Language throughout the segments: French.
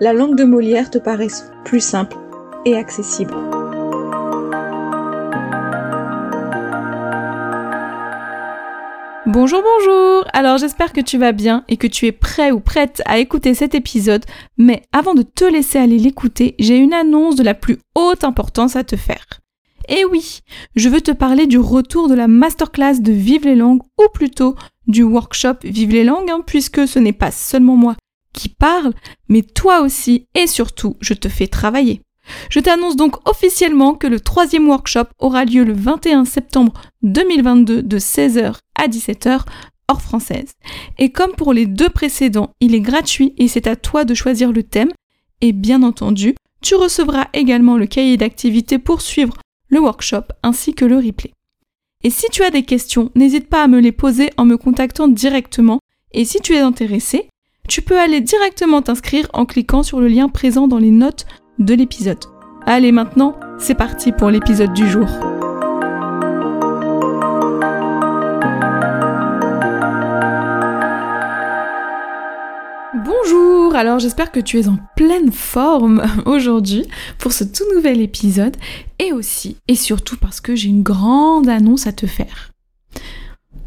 la langue de Molière te paraisse plus simple et accessible. Bonjour, bonjour Alors j'espère que tu vas bien et que tu es prêt ou prête à écouter cet épisode, mais avant de te laisser aller l'écouter, j'ai une annonce de la plus haute importance à te faire. Et oui, je veux te parler du retour de la masterclass de Vive les langues, ou plutôt du workshop Vive les langues, hein, puisque ce n'est pas seulement moi qui parle, mais toi aussi et surtout, je te fais travailler. Je t'annonce donc officiellement que le troisième workshop aura lieu le 21 septembre 2022 de 16h à 17h hors française. Et comme pour les deux précédents, il est gratuit et c'est à toi de choisir le thème. Et bien entendu, tu recevras également le cahier d'activité pour suivre le workshop ainsi que le replay. Et si tu as des questions, n'hésite pas à me les poser en me contactant directement. Et si tu es intéressé, tu peux aller directement t'inscrire en cliquant sur le lien présent dans les notes de l'épisode. Allez maintenant, c'est parti pour l'épisode du jour. Bonjour, alors j'espère que tu es en pleine forme aujourd'hui pour ce tout nouvel épisode et aussi et surtout parce que j'ai une grande annonce à te faire.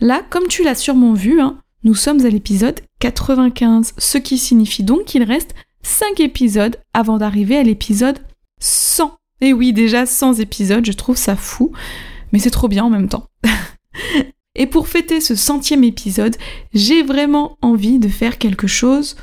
Là, comme tu l'as sûrement vu, hein, nous sommes à l'épisode 95, ce qui signifie donc qu'il reste 5 épisodes avant d'arriver à l'épisode 100. Et oui, déjà 100 épisodes, je trouve ça fou, mais c'est trop bien en même temps. Et pour fêter ce centième épisode, j'ai vraiment envie de faire quelque chose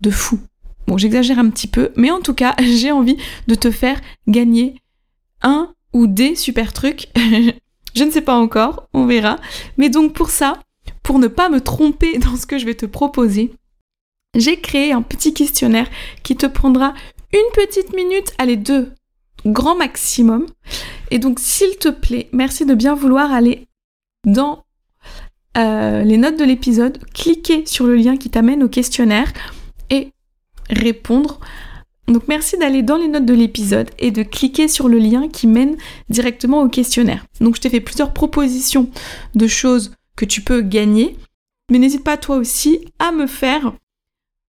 de fou. Bon, j'exagère un petit peu, mais en tout cas, j'ai envie de te faire gagner un ou des super trucs. je ne sais pas encore, on verra. Mais donc pour ça, pour ne pas me tromper dans ce que je vais te proposer, j'ai créé un petit questionnaire qui te prendra une petite minute, allez deux, grand maximum. Et donc s'il te plaît, merci de bien vouloir aller dans euh, les notes de l'épisode, cliquer sur le lien qui t'amène au questionnaire et répondre. Donc merci d'aller dans les notes de l'épisode et de cliquer sur le lien qui mène directement au questionnaire. Donc je t'ai fait plusieurs propositions de choses que tu peux gagner, mais n'hésite pas toi aussi à me faire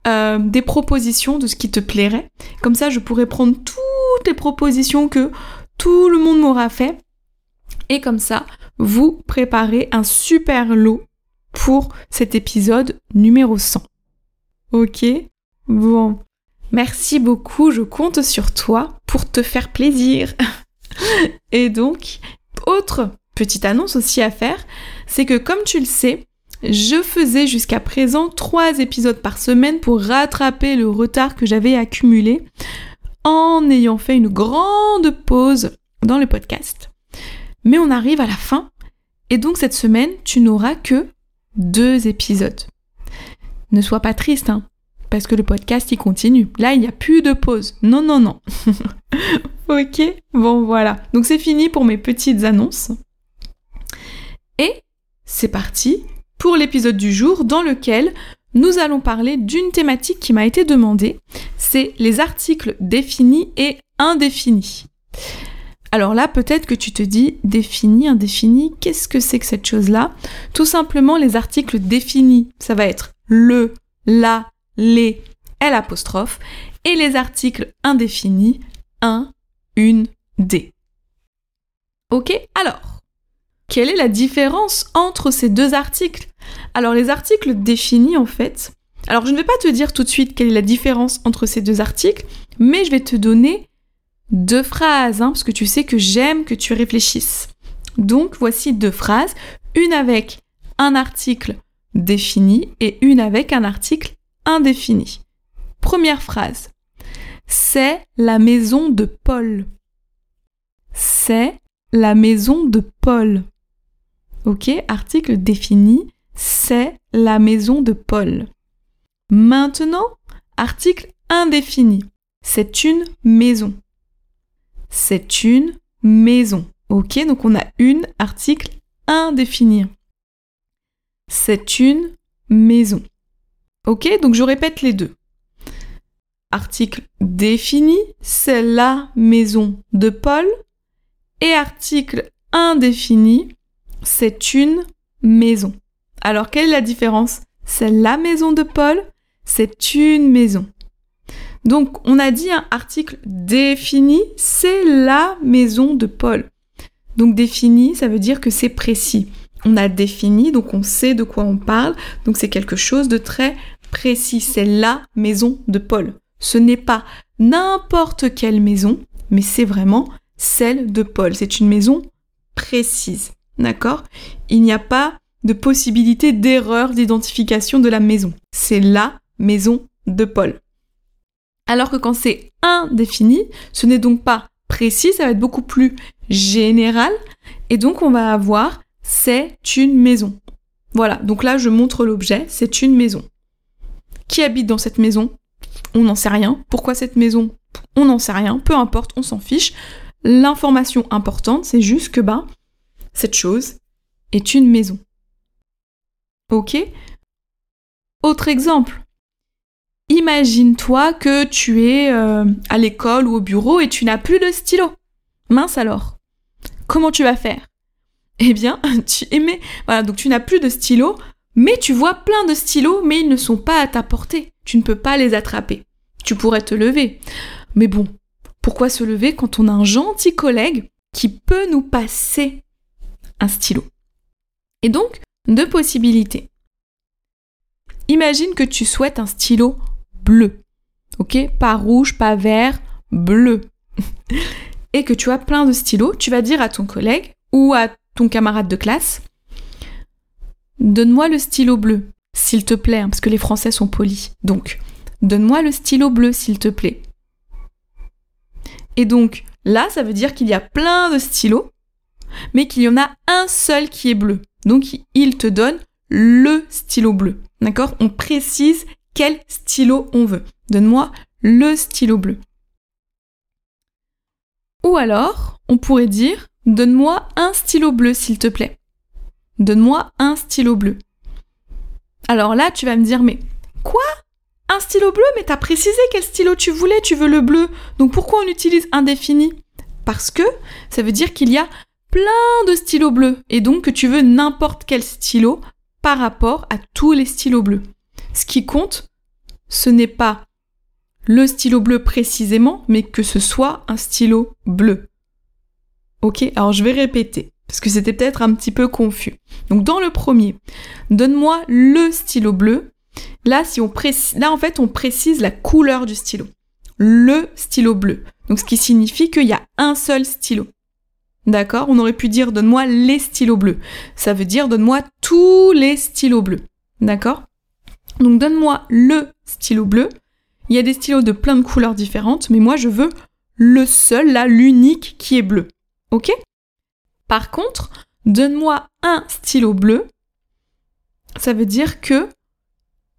euh, des propositions de ce qui te plairait. Comme ça, je pourrais prendre toutes les propositions que tout le monde m'aura fait. Et comme ça, vous préparez un super lot pour cet épisode numéro 100. Ok? Bon. Merci beaucoup, je compte sur toi pour te faire plaisir. Et donc, autre petite annonce aussi à faire, c'est que comme tu le sais, je faisais jusqu'à présent trois épisodes par semaine pour rattraper le retard que j'avais accumulé en ayant fait une grande pause dans le podcast. Mais on arrive à la fin et donc cette semaine, tu n'auras que deux épisodes. Ne sois pas triste, hein, parce que le podcast il continue. Là, il n'y a plus de pause. Non, non, non. ok Bon, voilà. Donc c'est fini pour mes petites annonces. Et c'est parti pour l'épisode du jour dans lequel nous allons parler d'une thématique qui m'a été demandée, c'est les articles définis et indéfinis. Alors là, peut-être que tu te dis défini, indéfini, qu'est-ce que c'est que cette chose-là? Tout simplement, les articles définis, ça va être le, la, les, L et les articles indéfinis, un, une, des. Ok? Alors, quelle est la différence entre ces deux articles? Alors les articles définis, en fait, Alors je ne vais pas te dire tout de suite quelle est la différence entre ces deux articles, mais je vais te donner deux phrases, hein, parce que tu sais que j'aime que tu réfléchisses. Donc voici deux phrases, une avec un article défini et une avec un article indéfini. Première phrase. C'est la maison de Paul. C'est la maison de Paul. Ok, article défini. C'est la maison de Paul. Maintenant, article indéfini. C'est une maison. C'est une maison. Ok, donc on a une article indéfini. C'est une maison. Ok, donc je répète les deux. Article défini, c'est la maison de Paul. Et article indéfini, c'est une maison. Alors quelle est la différence? C'est la maison de Paul, c'est une maison. Donc on a dit un article défini, c'est la maison de Paul. Donc défini, ça veut dire que c'est précis. On a défini, donc on sait de quoi on parle, donc c'est quelque chose de très précis. C'est la maison de Paul. Ce n'est pas n'importe quelle maison, mais c'est vraiment celle de Paul. C'est une maison précise. D'accord? Il n'y a pas de possibilité d'erreur d'identification de la maison. C'est la maison de Paul. Alors que quand c'est indéfini, ce n'est donc pas précis, ça va être beaucoup plus général. Et donc on va avoir c'est une maison. Voilà, donc là je montre l'objet, c'est une maison. Qui habite dans cette maison? On n'en sait rien. Pourquoi cette maison? On n'en sait rien. Peu importe, on s'en fiche. L'information importante, c'est juste que bah, cette chose est une maison. Ok? Autre exemple. Imagine-toi que tu es euh, à l'école ou au bureau et tu n'as plus de stylo. Mince alors. Comment tu vas faire? Eh bien, tu aimais. Voilà, donc tu n'as plus de stylo, mais tu vois plein de stylos, mais ils ne sont pas à ta portée. Tu ne peux pas les attraper. Tu pourrais te lever. Mais bon, pourquoi se lever quand on a un gentil collègue qui peut nous passer un stylo Et donc, deux possibilités. Imagine que tu souhaites un stylo bleu. Ok Pas rouge, pas vert, bleu. Et que tu as plein de stylos, tu vas dire à ton collègue ou à ton camarade de classe Donne-moi le stylo bleu, s'il te plaît, hein, parce que les Français sont polis. Donc, donne-moi le stylo bleu, s'il te plaît. Et donc, là, ça veut dire qu'il y a plein de stylos, mais qu'il y en a un seul qui est bleu. Donc, il te donne le stylo bleu. D'accord? On précise quel stylo on veut. Donne-moi le stylo bleu. Ou alors, on pourrait dire, donne-moi un stylo bleu, s'il te plaît. Donne-moi un stylo bleu. Alors là, tu vas me dire, mais quoi? Un stylo bleu? Mais t'as précisé quel stylo tu voulais, tu veux le bleu. Donc pourquoi on utilise indéfini? Parce que ça veut dire qu'il y a plein de stylos bleus et donc que tu veux n'importe quel stylo par rapport à tous les stylos bleus. Ce qui compte, ce n'est pas le stylo bleu précisément, mais que ce soit un stylo bleu. Ok? Alors je vais répéter parce que c'était peut-être un petit peu confus. Donc dans le premier, donne-moi le stylo bleu. Là, si on précise, là en fait, on précise la couleur du stylo. Le stylo bleu. Donc ce qui signifie qu'il y a un seul stylo. D'accord On aurait pu dire donne-moi les stylos bleus. Ça veut dire donne-moi tous les stylos bleus. D'accord? Donc donne-moi le stylo bleu. Il y a des stylos de plein de couleurs différentes, mais moi je veux le seul, là, l'unique qui est bleu. Ok? Par contre, donne-moi un stylo bleu, ça veut dire que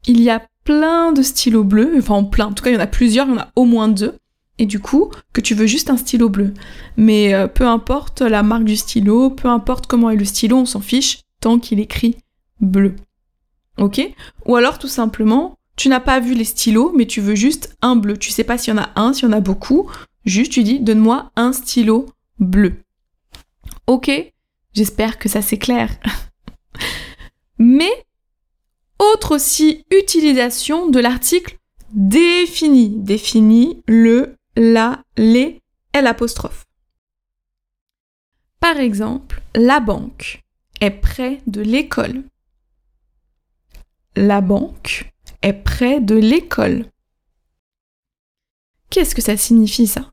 il y a plein de stylos bleus, enfin plein, en tout cas il y en a plusieurs, il y en a au moins deux, et du coup que tu veux juste un stylo bleu. Mais euh, peu importe la marque du stylo, peu importe comment est le stylo, on s'en fiche tant qu'il écrit bleu. Ok? Ou alors tout simplement, tu n'as pas vu les stylos, mais tu veux juste un bleu. Tu sais pas s'il y en a un, s'il y en a beaucoup. Juste tu dis donne-moi un stylo bleu. Ok, j'espère que ça c'est clair. Mais, autre aussi utilisation de l'article défini. Défini le, la, les, l'apostrophe. Par exemple, la banque est près de l'école. La banque est près de l'école. Qu'est-ce que ça signifie ça?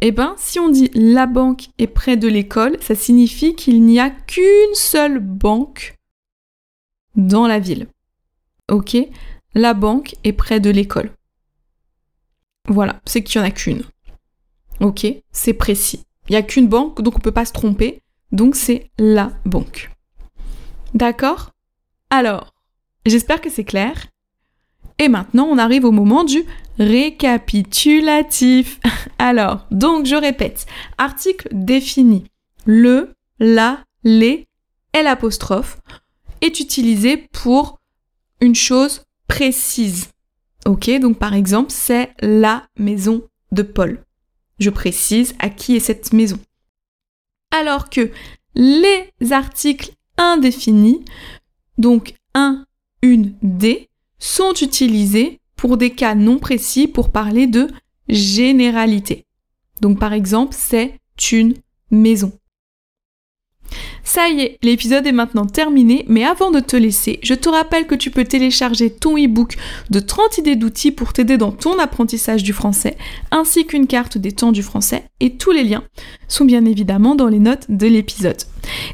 Eh bien, si on dit la banque est près de l'école, ça signifie qu'il n'y a qu'une seule banque dans la ville. Ok? La banque est près de l'école. Voilà, c'est qu'il n'y en a qu'une. Ok C'est précis. Il n'y a qu'une banque, donc on ne peut pas se tromper. Donc c'est la banque. D'accord? Alors, j'espère que c'est clair. Et maintenant, on arrive au moment du récapitulatif. Alors, donc je répète, article défini. Le, la, les l'apostrophe est utilisé pour une chose précise. Donc par exemple, c'est la maison de Paul. Je précise à qui est cette maison. Alors que les articles indéfinis, donc un, une, des, sont utilisés pour des cas non précis pour parler de généralité. Donc par exemple, c'est une maison. Ça y est, l'épisode est maintenant terminé, mais avant de te laisser, je te rappelle que tu peux télécharger ton e-book de 30 idées d'outils pour t'aider dans ton apprentissage du français, ainsi qu'une carte des temps du français, et tous les liens sont bien évidemment dans les notes de l'épisode.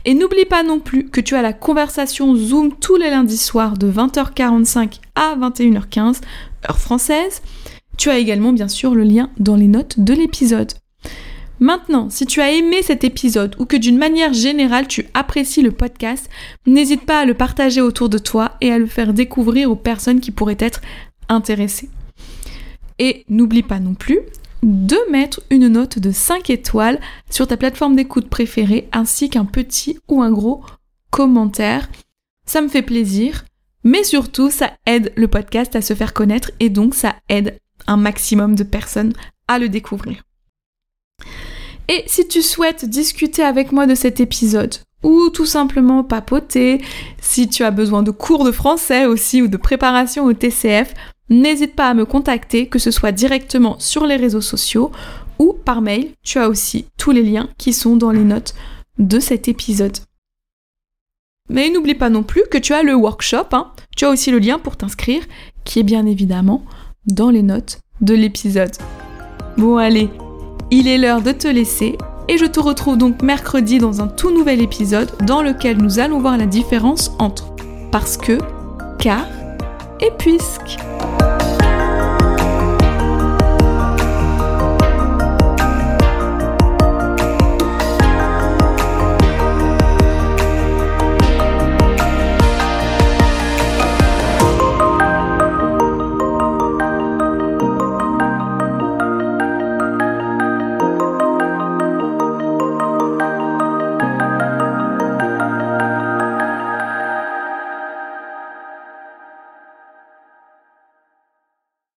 Et n'oublie pas non plus que tu as la conversation Zoom tous les lundis soirs de 20h45 à 21h15, heure française. Tu as également bien sûr le lien dans les notes de l'épisode. Maintenant, si tu as aimé cet épisode ou que d'une manière générale tu apprécies le podcast, n'hésite pas à le partager autour de toi et à le faire découvrir aux personnes qui pourraient être intéressées. Et n'oublie pas non plus de mettre une note de 5 étoiles sur ta plateforme d'écoute préférée ainsi qu'un petit ou un gros commentaire. Ça me fait plaisir, mais surtout ça aide le podcast à se faire connaître et donc ça aide un maximum de personnes à le découvrir. Et si tu souhaites discuter avec moi de cet épisode, ou tout simplement papoter, si tu as besoin de cours de français aussi ou de préparation au TCF, n'hésite pas à me contacter, que ce soit directement sur les réseaux sociaux ou par mail. Tu as aussi tous les liens qui sont dans les notes de cet épisode. Mais n'oublie pas non plus que tu as le workshop, hein. tu as aussi le lien pour t'inscrire, qui est bien évidemment dans les notes de l'épisode. Bon allez, il est l'heure de te laisser et je te retrouve donc mercredi dans un tout nouvel épisode dans lequel nous allons voir la différence entre parce que, car et puisque.